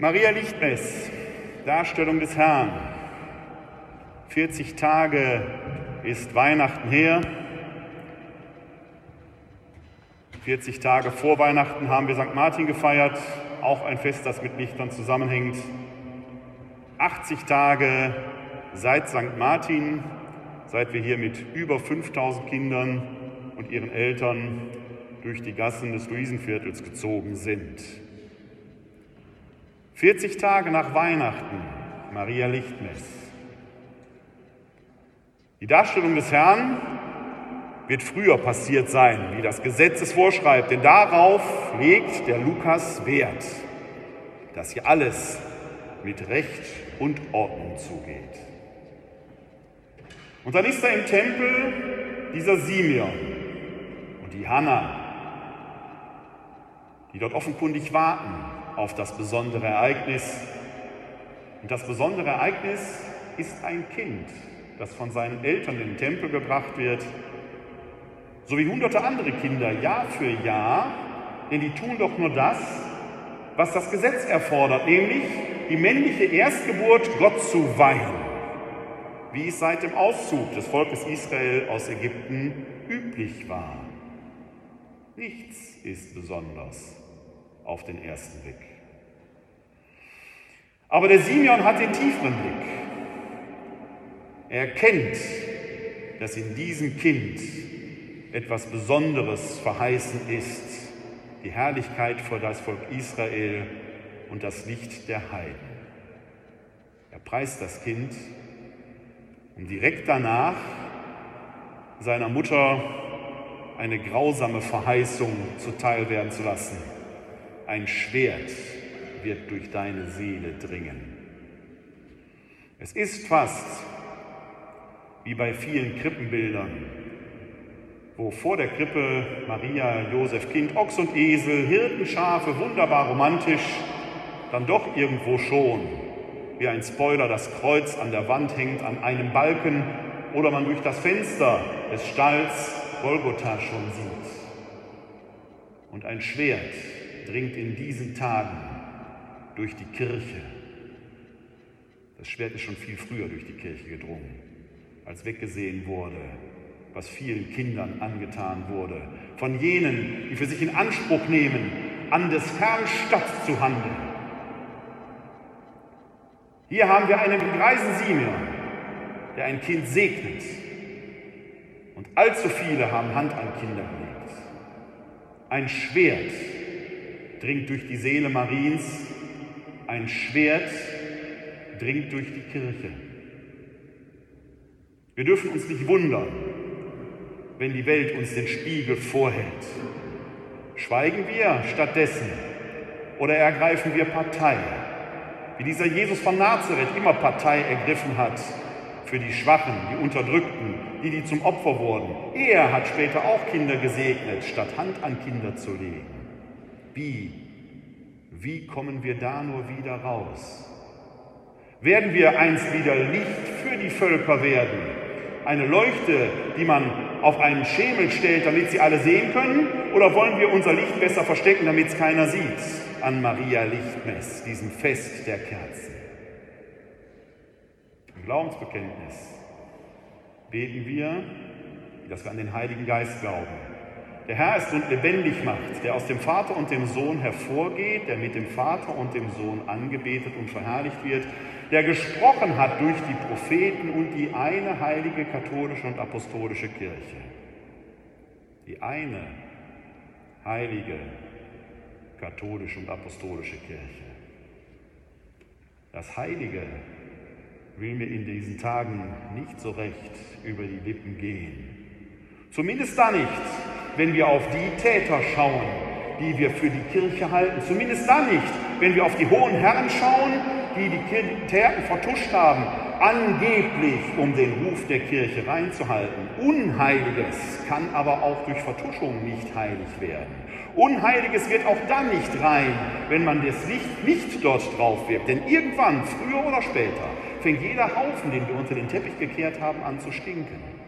Maria Lichtmess, Darstellung des Herrn. 40 Tage ist Weihnachten her. 40 Tage vor Weihnachten haben wir St. Martin gefeiert, auch ein Fest, das mit Lichtern zusammenhängt. 80 Tage seit St. Martin, seit wir hier mit über 5000 Kindern und ihren Eltern durch die Gassen des Luisenviertels gezogen sind. 40 Tage nach Weihnachten, Maria Lichtmess. Die Darstellung des Herrn wird früher passiert sein, wie das Gesetz es vorschreibt, denn darauf legt der Lukas Wert, dass hier alles mit Recht und Ordnung zugeht. Und dann ist da im Tempel dieser Simeon und die Hanna, die dort offenkundig warten auf das besondere Ereignis. Und das besondere Ereignis ist ein Kind, das von seinen Eltern in den Tempel gebracht wird, so wie hunderte andere Kinder Jahr für Jahr, denn die tun doch nur das, was das Gesetz erfordert, nämlich die männliche Erstgeburt Gott zu weihen, wie es seit dem Auszug des Volkes Israel aus Ägypten üblich war. Nichts ist besonders auf den ersten Blick. Aber der Simeon hat den tieferen Blick. Er erkennt, dass in diesem Kind etwas Besonderes verheißen ist, die Herrlichkeit vor das Volk Israel und das Licht der Heiden. Er preist das Kind, um direkt danach seiner Mutter eine grausame Verheißung zuteil werden zu lassen. Ein Schwert wird durch deine Seele dringen. Es ist fast wie bei vielen Krippenbildern, wo vor der Krippe Maria, Josef, Kind, Ochs und Esel, Hirten, Schafe, wunderbar romantisch, dann doch irgendwo schon wie ein Spoiler das Kreuz an der Wand hängt an einem Balken oder man durch das Fenster des Stalls Golgotha schon sieht. Und ein Schwert dringt in diesen Tagen durch die Kirche. Das Schwert ist schon viel früher durch die Kirche gedrungen, als weggesehen wurde, was vielen Kindern angetan wurde, von jenen, die für sich in Anspruch nehmen, an des Herrn Stadt zu handeln. Hier haben wir einen greisen Simeon, der ein Kind segnet. Und allzu viele haben Hand an Kinder gelegt. Ein Schwert dringt durch die Seele Mariens, ein Schwert dringt durch die Kirche. Wir dürfen uns nicht wundern, wenn die Welt uns den Spiegel vorhält. Schweigen wir stattdessen oder ergreifen wir Partei, wie dieser Jesus von Nazareth immer Partei ergriffen hat für die Schwachen, die Unterdrückten, die, die zum Opfer wurden. Er hat später auch Kinder gesegnet, statt Hand an Kinder zu legen. Wie? Wie kommen wir da nur wieder raus? Werden wir einst wieder Licht für die Völker werden? Eine Leuchte, die man auf einen Schemel stellt, damit sie alle sehen können? Oder wollen wir unser Licht besser verstecken, damit es keiner sieht? An Maria Lichtmess, diesem Fest der Kerzen. Im Glaubensbekenntnis beten wir, dass wir an den Heiligen Geist glauben. Der Herr ist und lebendig macht, der aus dem Vater und dem Sohn hervorgeht, der mit dem Vater und dem Sohn angebetet und verherrlicht wird, der gesprochen hat durch die Propheten und die eine heilige katholische und apostolische Kirche. Die eine heilige katholische und apostolische Kirche. Das Heilige will mir in diesen Tagen nicht so recht über die Lippen gehen. Zumindest da nicht, wenn wir auf die Täter schauen, die wir für die Kirche halten. Zumindest da nicht, wenn wir auf die hohen Herren schauen, die die Täten vertuscht haben, angeblich um den Ruf der Kirche reinzuhalten. Unheiliges kann aber auch durch Vertuschung nicht heilig werden. Unheiliges wird auch dann nicht rein, wenn man das Licht nicht dort drauf wirft. Denn irgendwann, früher oder später, fängt jeder Haufen, den wir unter den Teppich gekehrt haben, an zu stinken.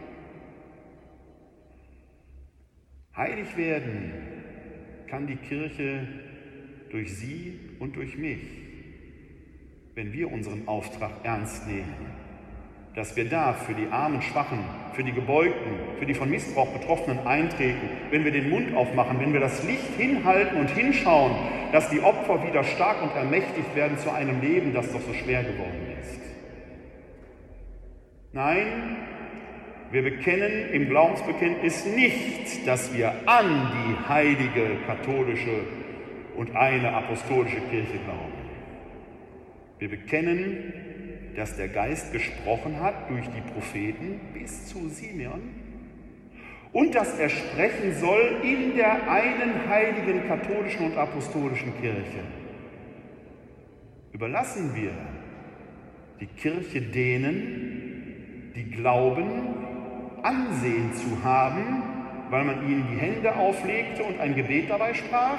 Heilig werden kann die Kirche durch Sie und durch mich. wenn wir unseren Auftrag ernst nehmen, dass wir da für die armen, schwachen, für die gebeugten, für die von Missbrauch betroffenen eintreten, wenn wir den Mund aufmachen, wenn wir das Licht hinhalten und hinschauen, dass die Opfer wieder stark und ermächtigt werden zu einem Leben, das doch so schwer geworden ist. Nein, wir bekennen im Glaubensbekenntnis nicht, dass wir an die heilige katholische und eine apostolische Kirche glauben. Wir bekennen, dass der Geist gesprochen hat durch die Propheten bis zu Simeon und dass er sprechen soll in der einen heiligen katholischen und apostolischen Kirche. Überlassen wir die Kirche denen, die glauben, Ansehen zu haben, weil man ihnen die Hände auflegte und ein Gebet dabei sprach?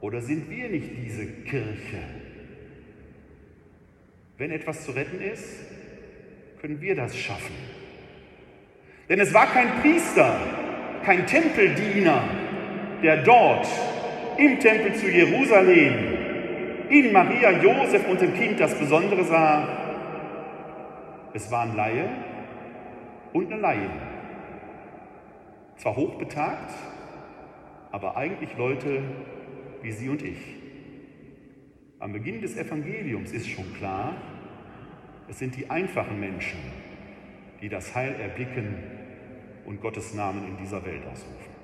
Oder sind wir nicht diese Kirche? Wenn etwas zu retten ist, können wir das schaffen. Denn es war kein Priester, kein Tempeldiener, der dort im Tempel zu Jerusalem in Maria, Josef und dem Kind das Besondere sah. Es war ein Laie und eine Laie. Zwar hochbetagt, aber eigentlich Leute wie Sie und ich. Am Beginn des Evangeliums ist schon klar, es sind die einfachen Menschen, die das Heil erblicken und Gottes Namen in dieser Welt ausrufen.